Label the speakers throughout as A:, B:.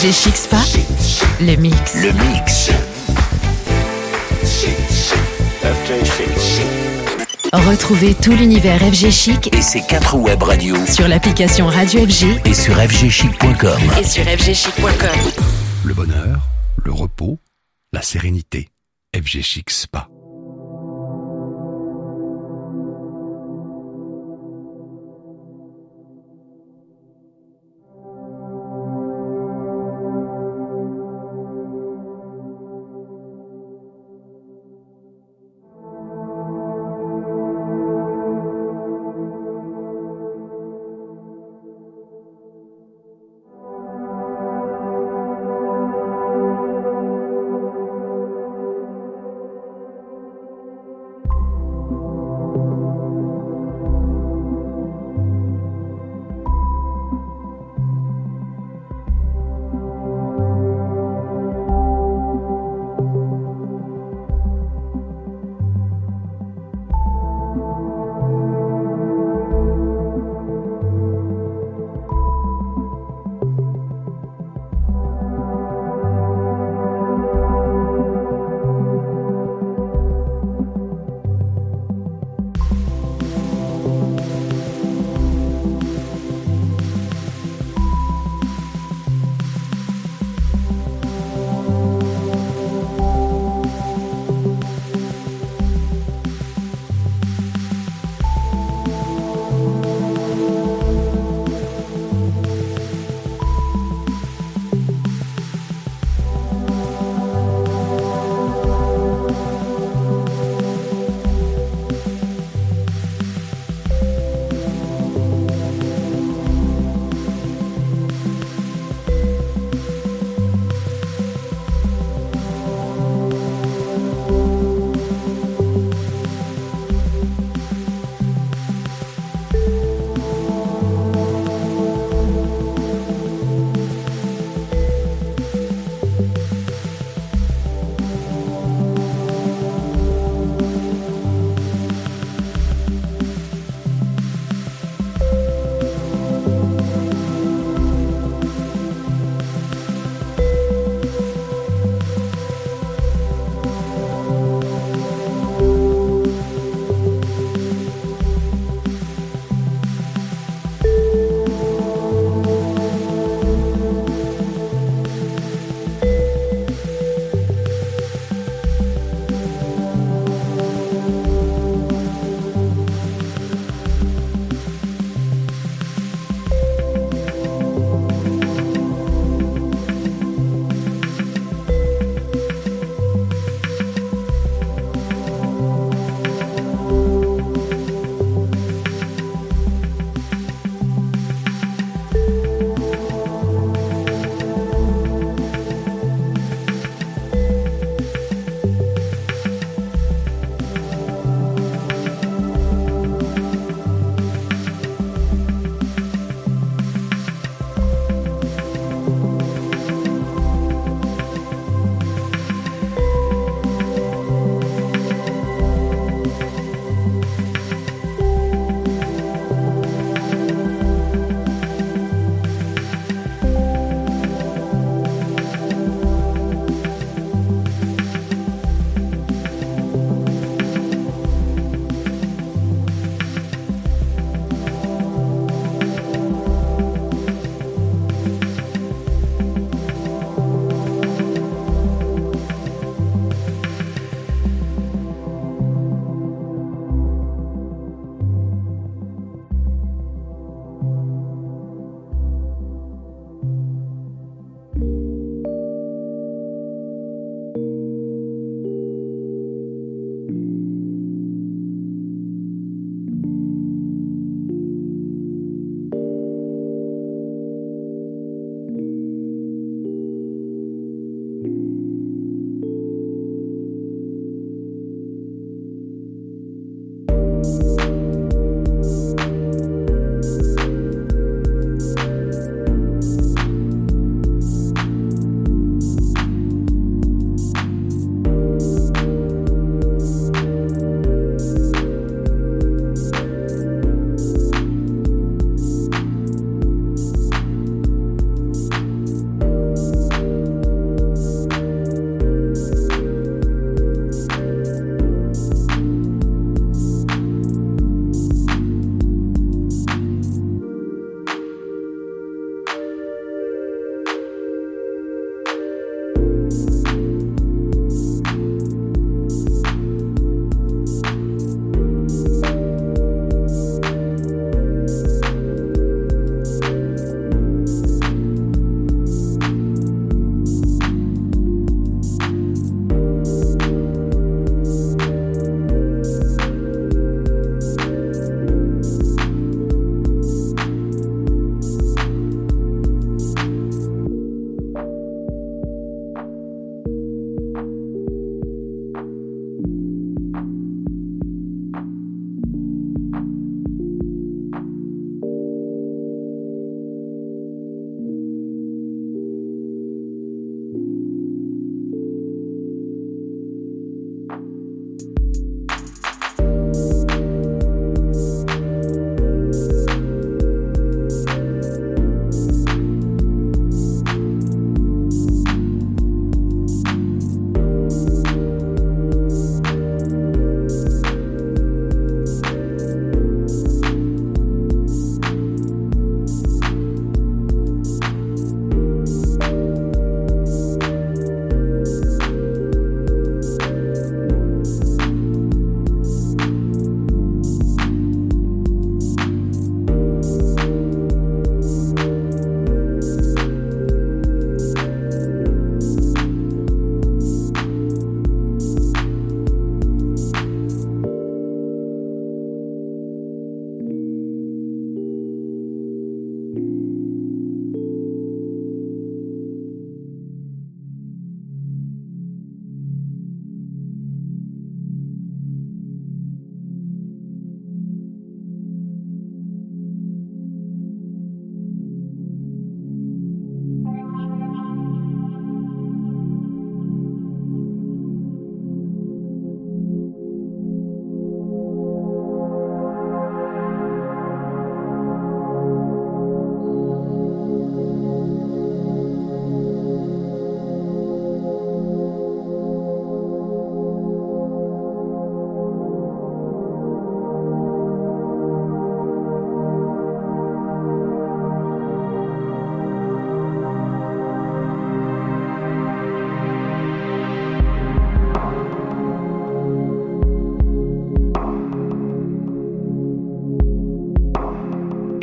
A: FG Chic Spa, le mix.
B: Le mix.
A: Retrouvez tout l'univers FG Chic
B: Et ses quatre web radios
A: sur l'application Radio FG
B: et sur fgchic.com.
A: et sur fgchic.com.
C: Le bonheur, le repos, la sérénité. FG Chic Spa.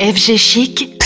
D: FG Chic,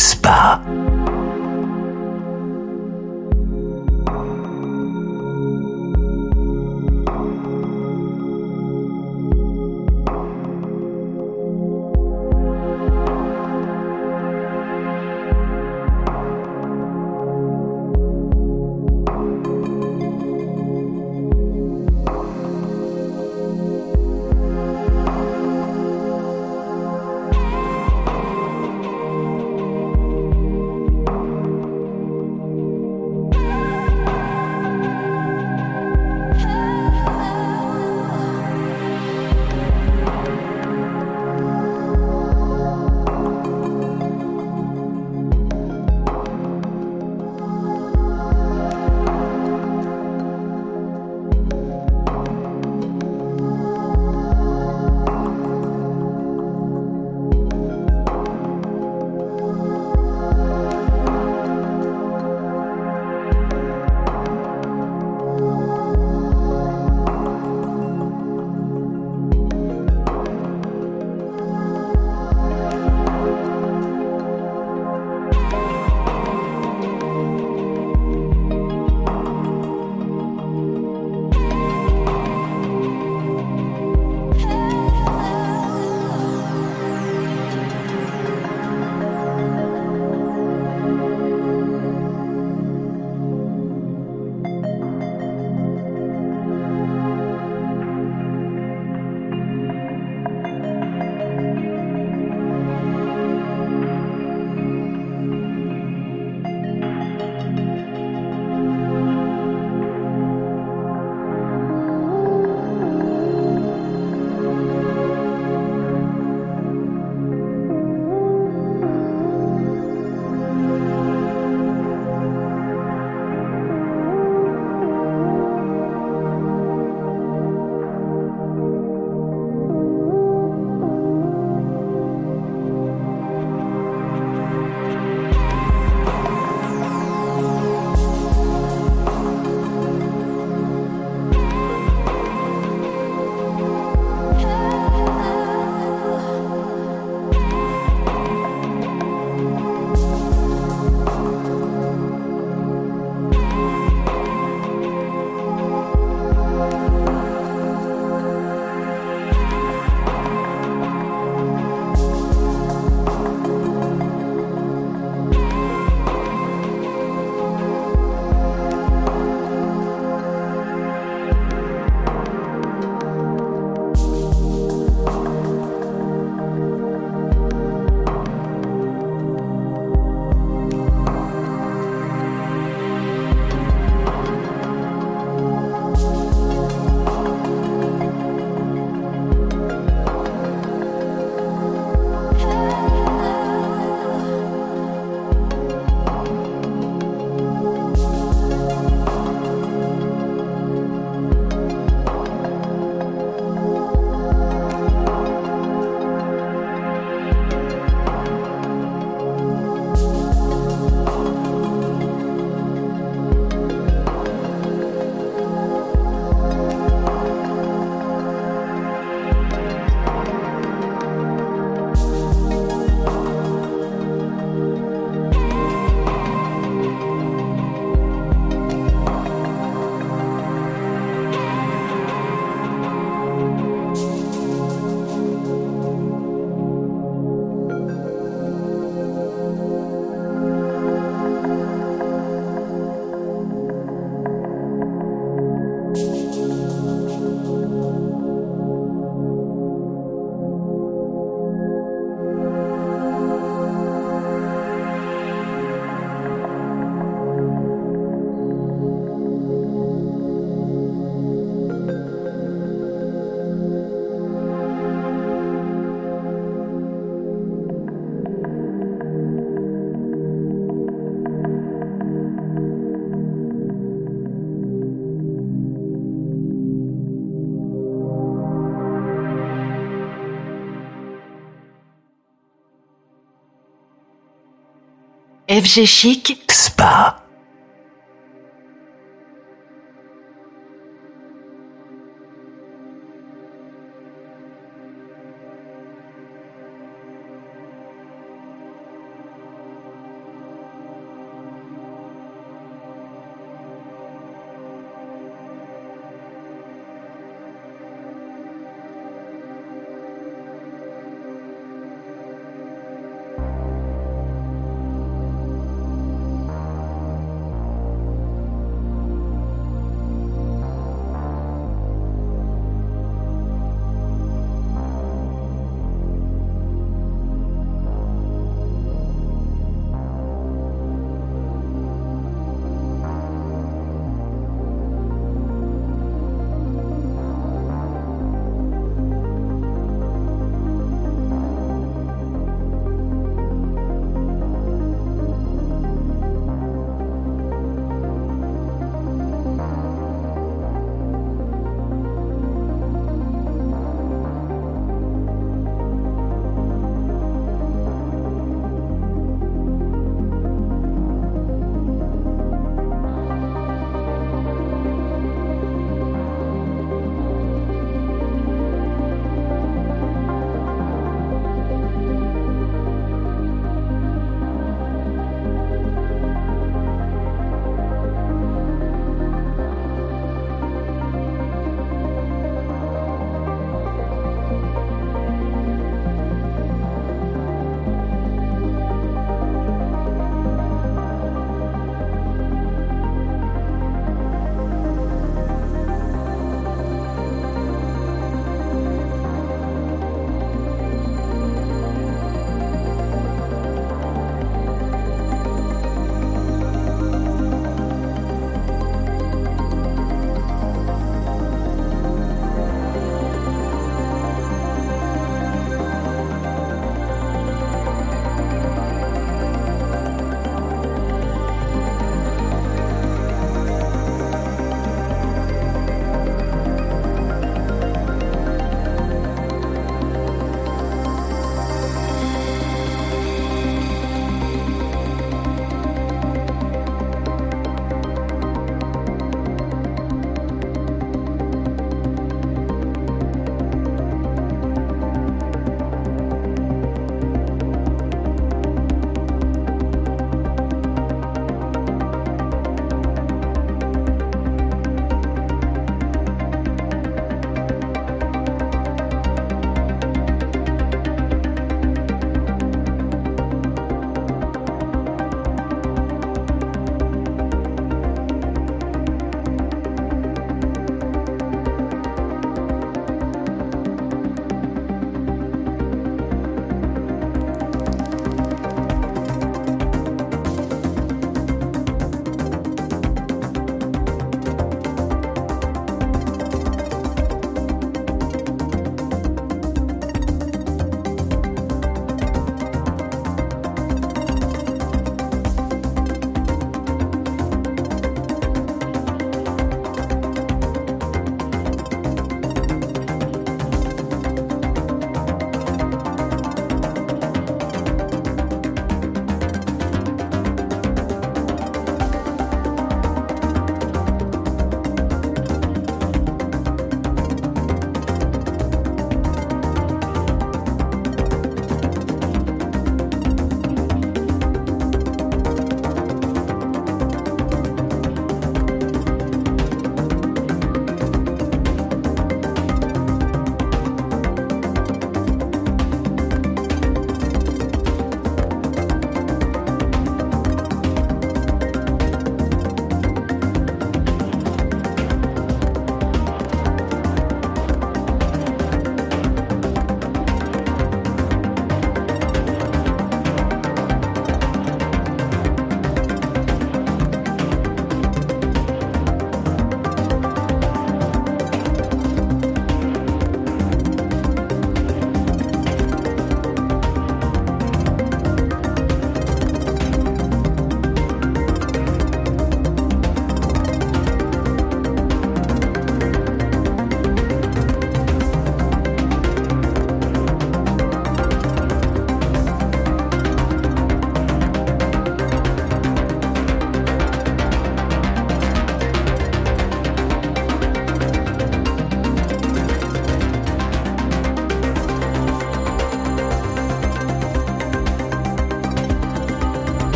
D: FG Chic,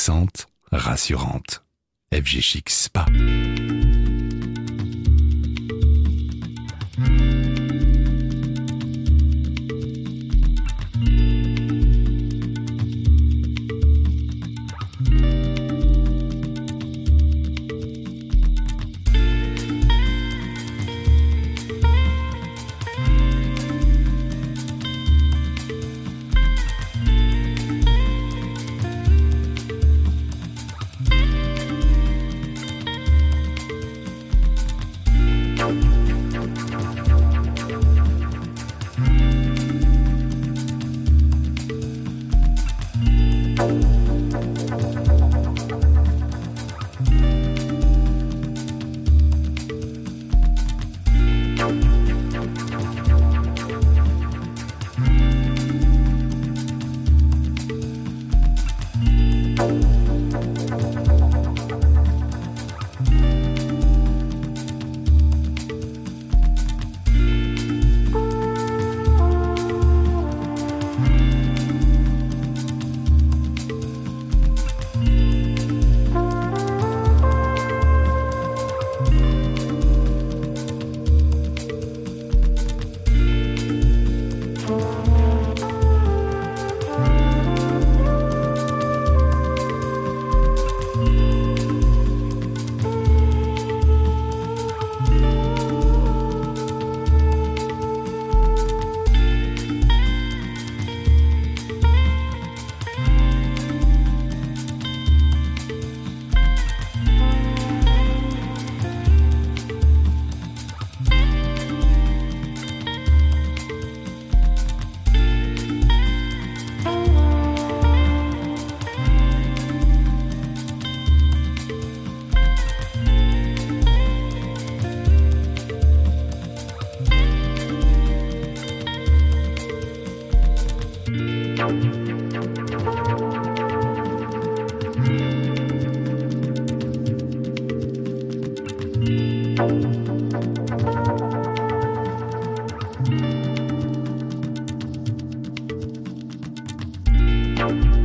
C: relaxante, rassurante. FG Chic Spa.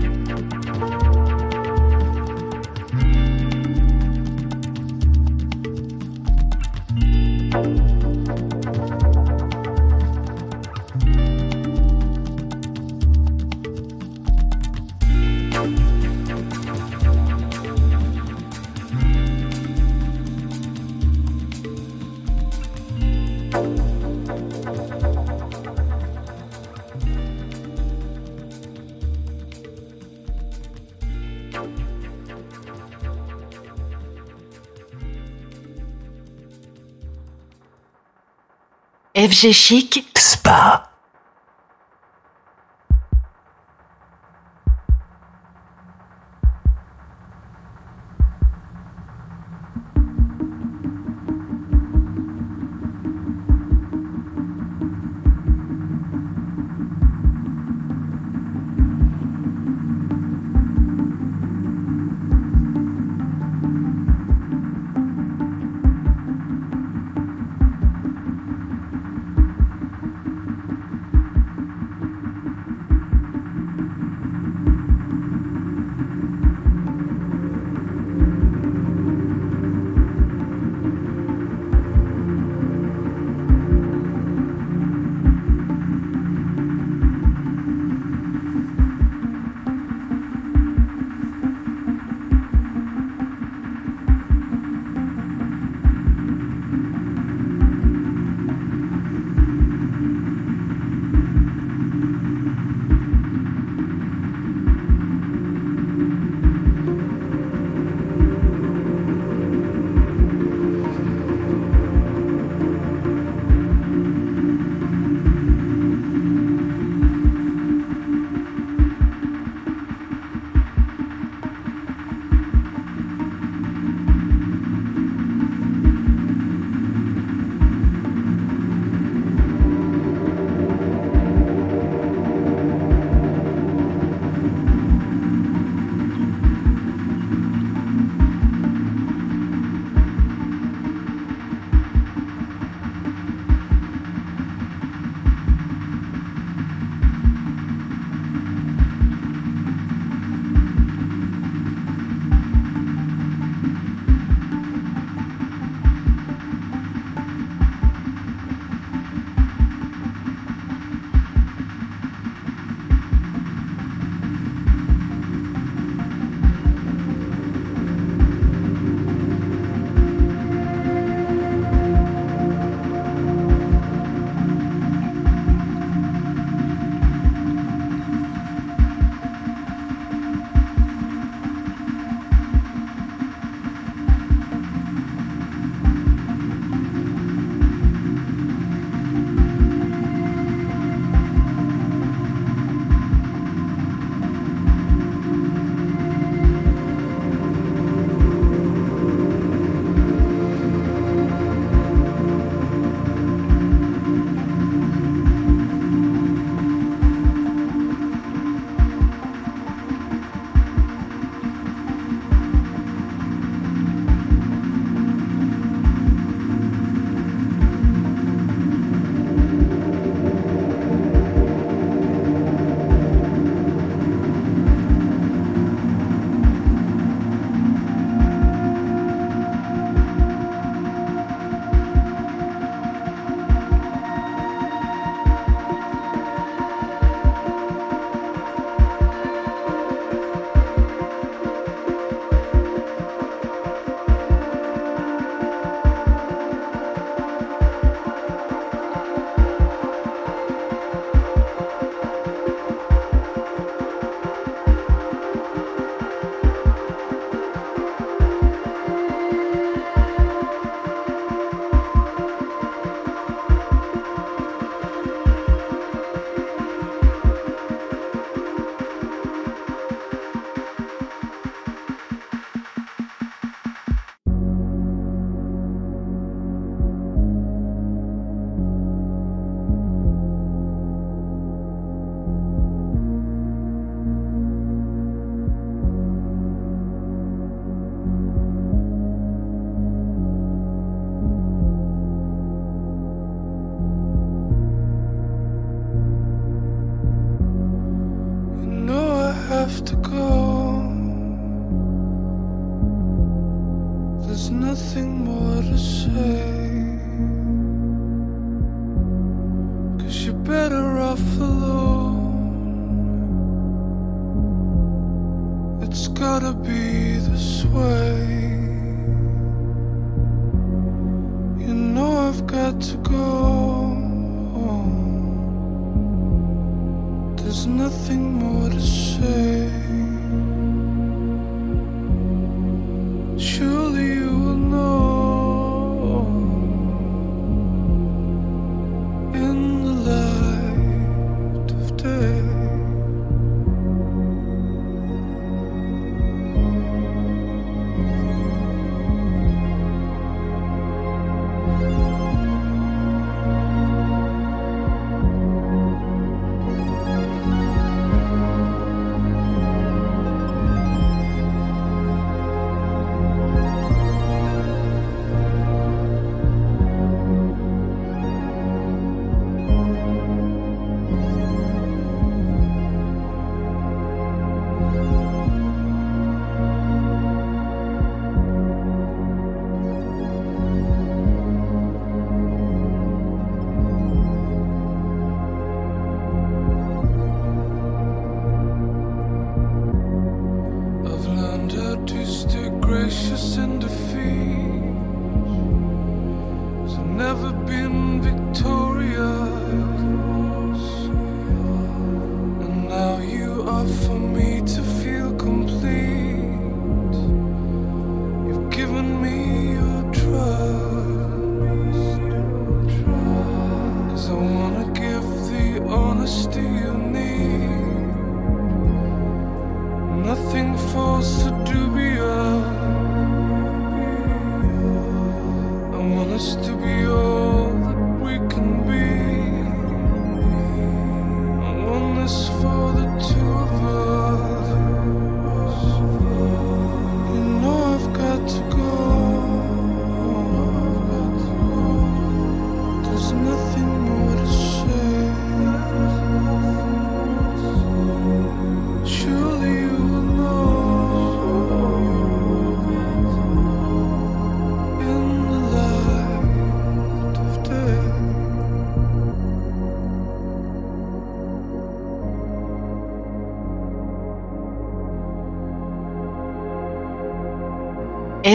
D: FG Chic,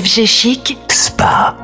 D: FG Chic,
E: Spa.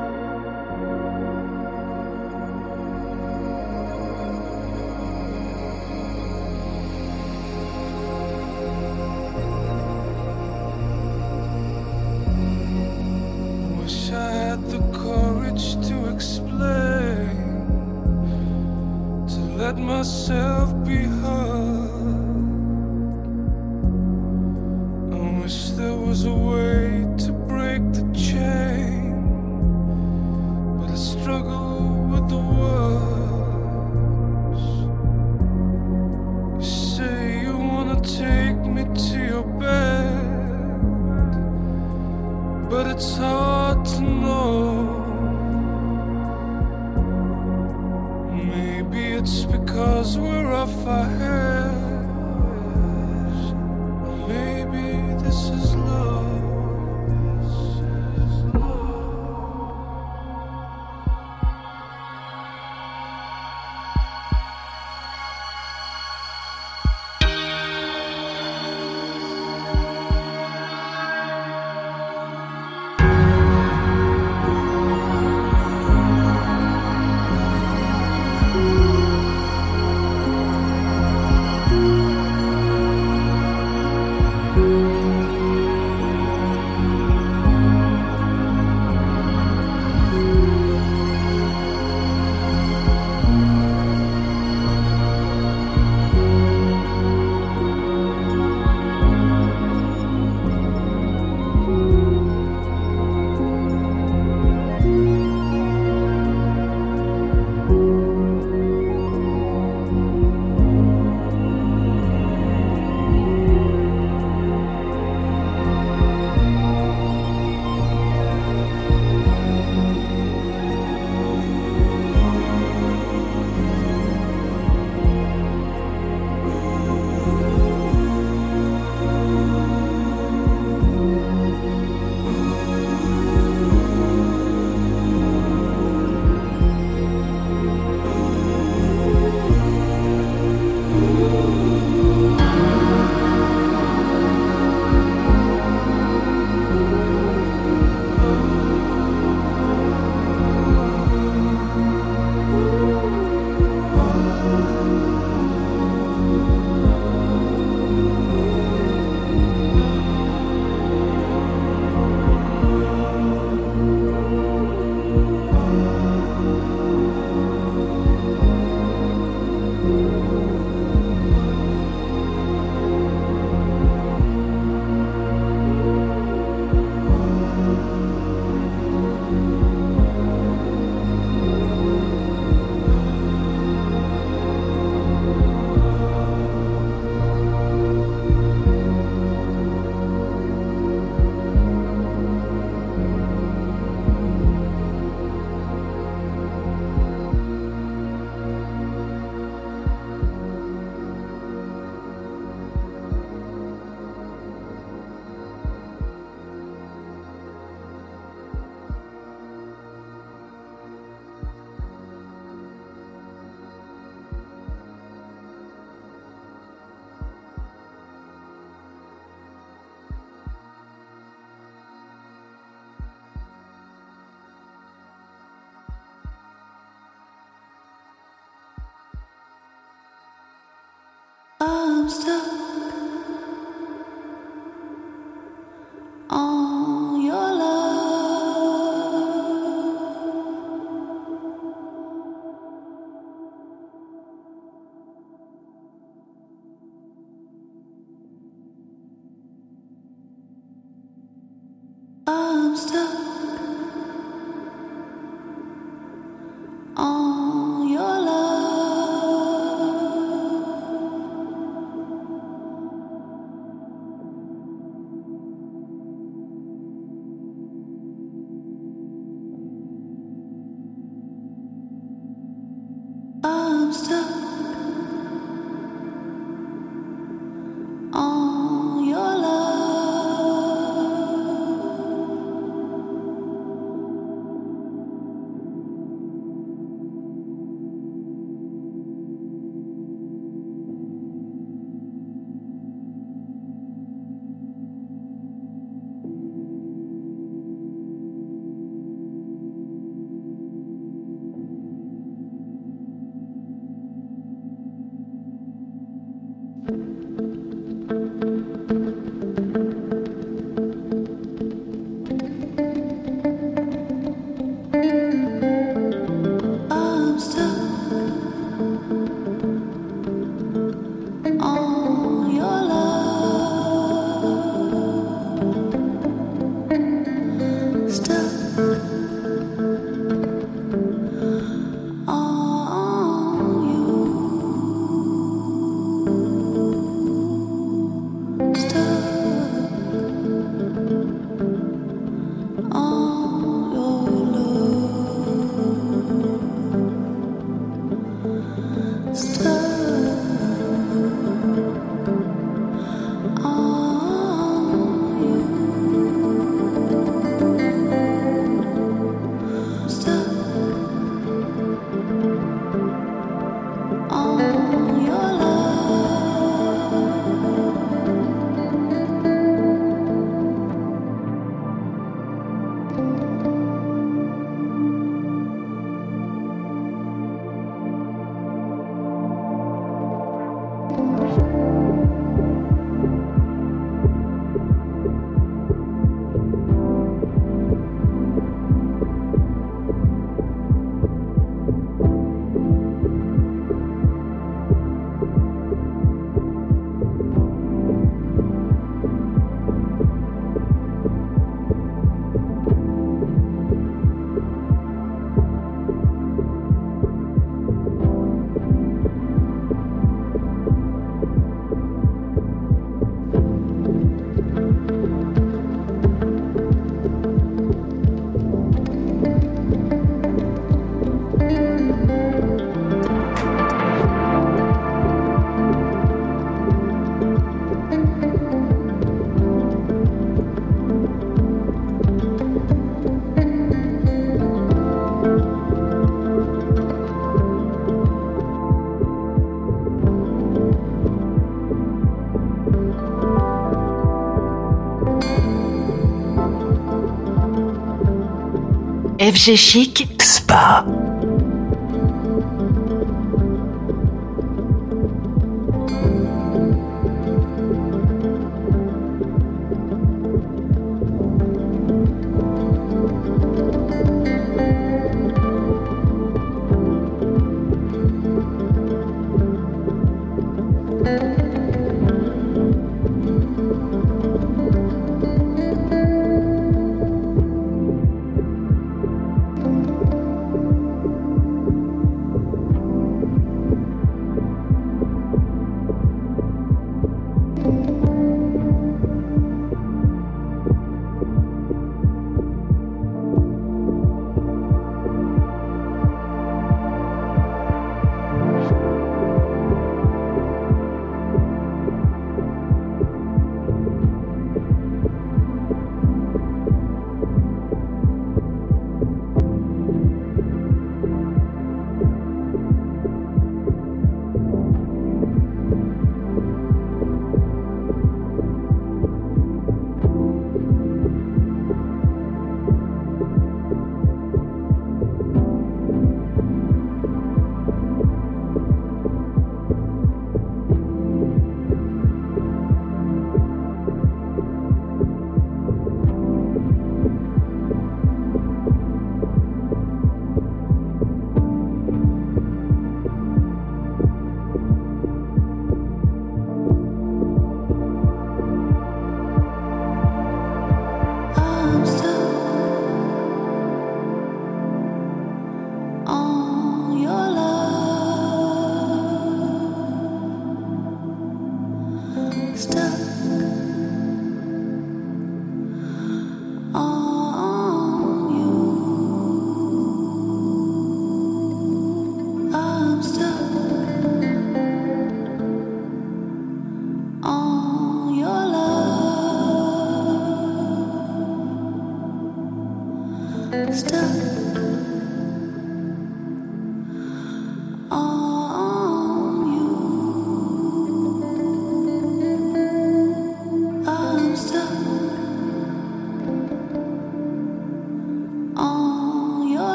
D: FG Chic,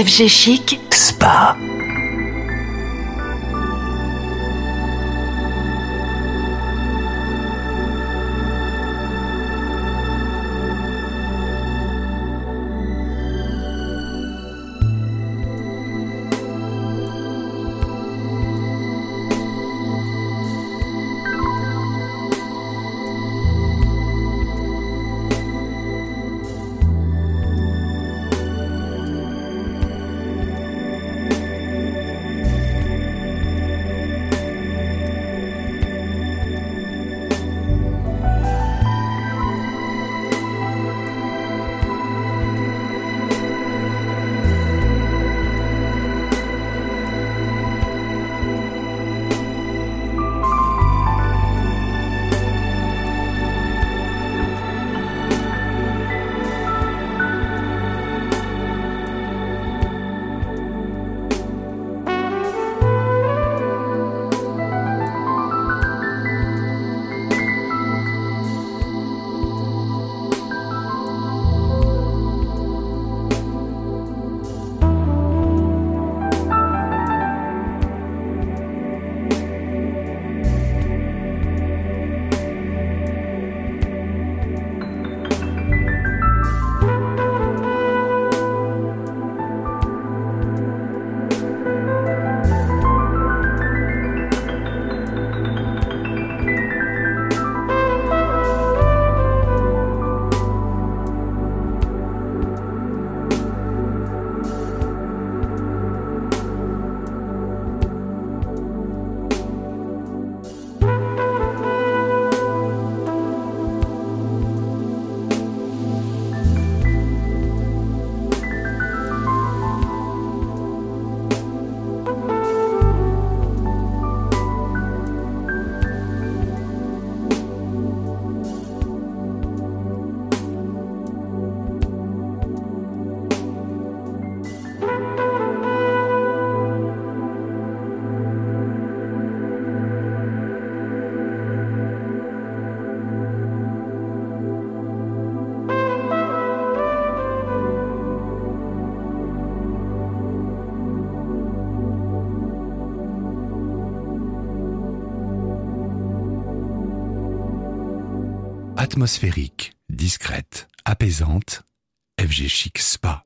D: FG Chic,
C: Atmosphérique, discrète, apaisante, FG Chic Spa.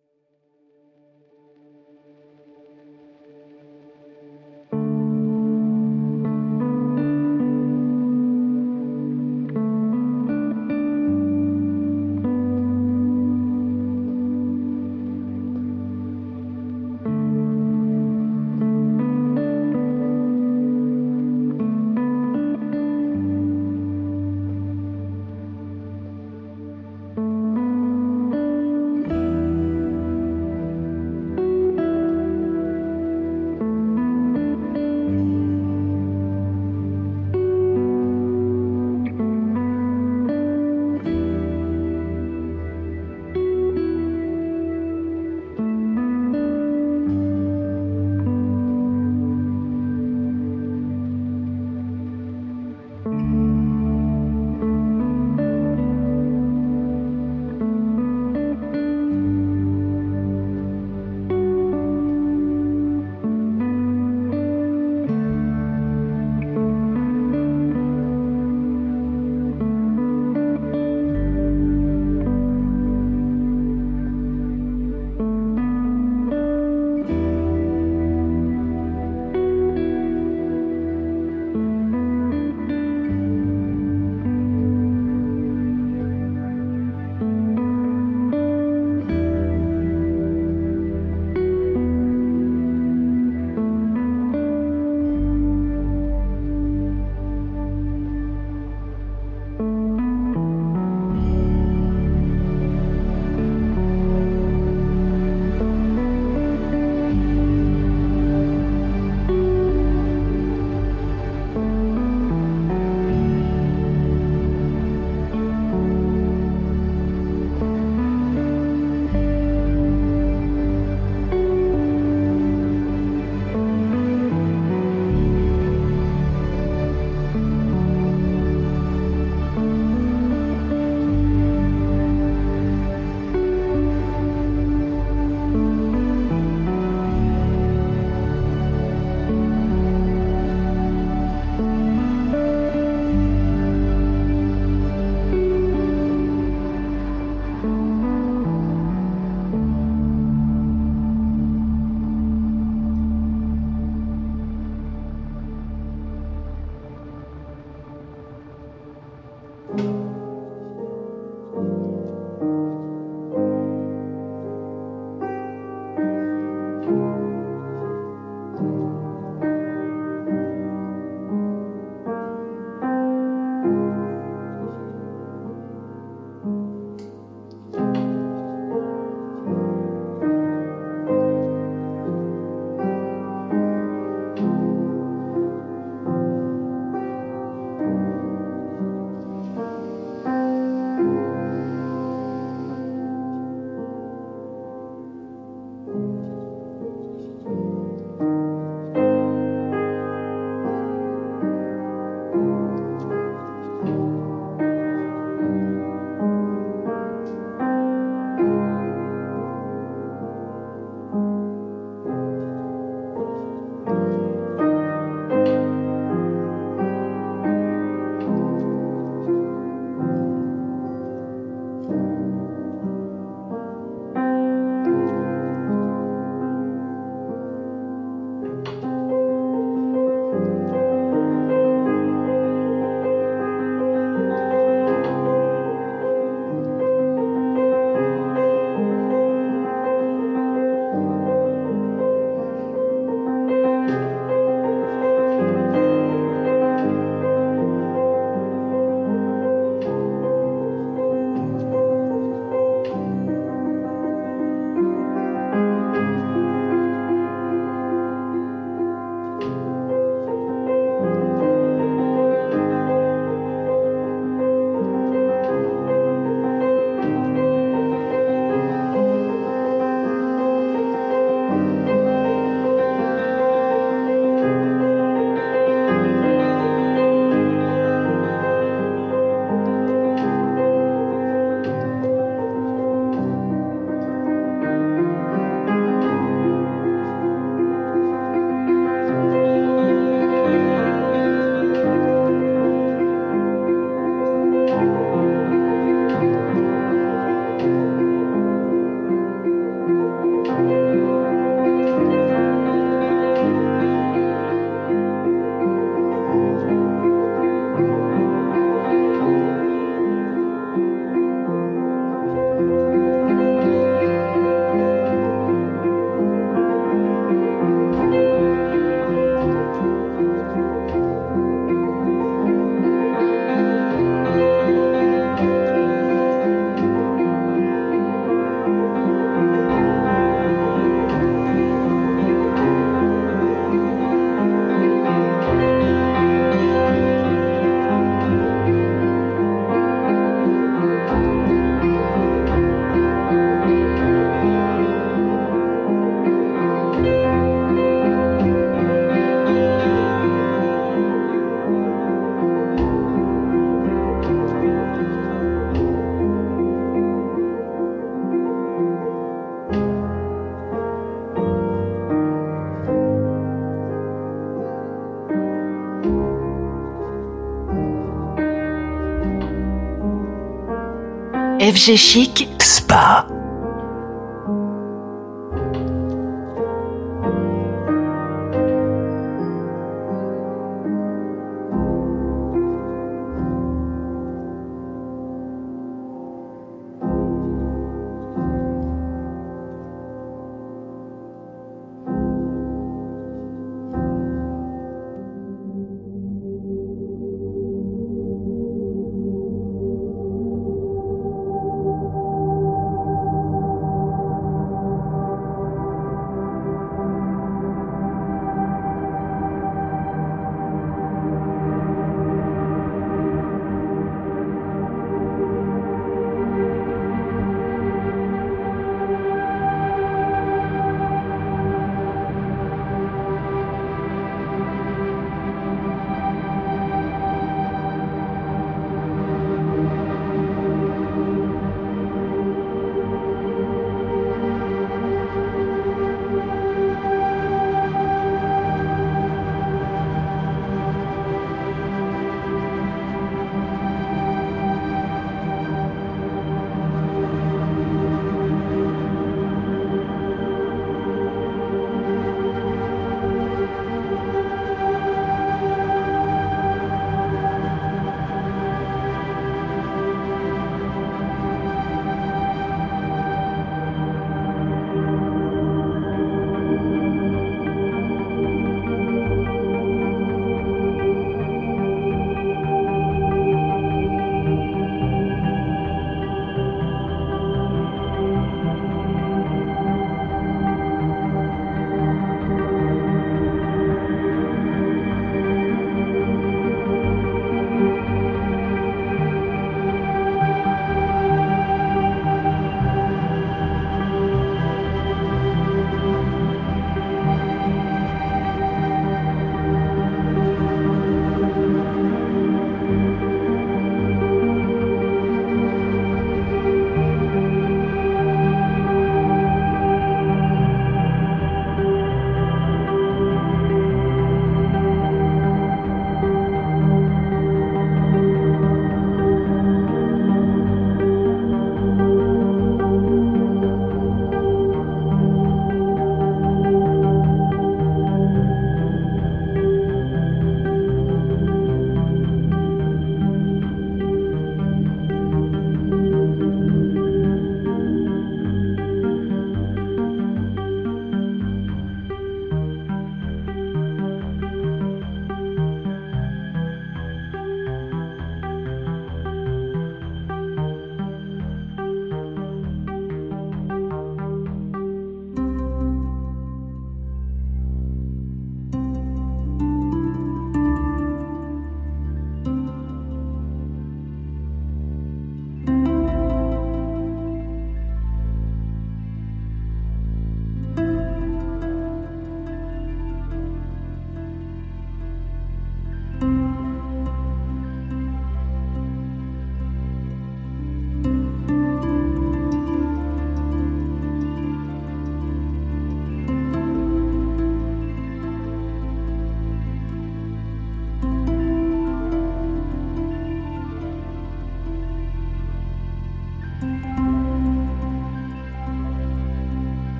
D: FG Chic,
E: Spa.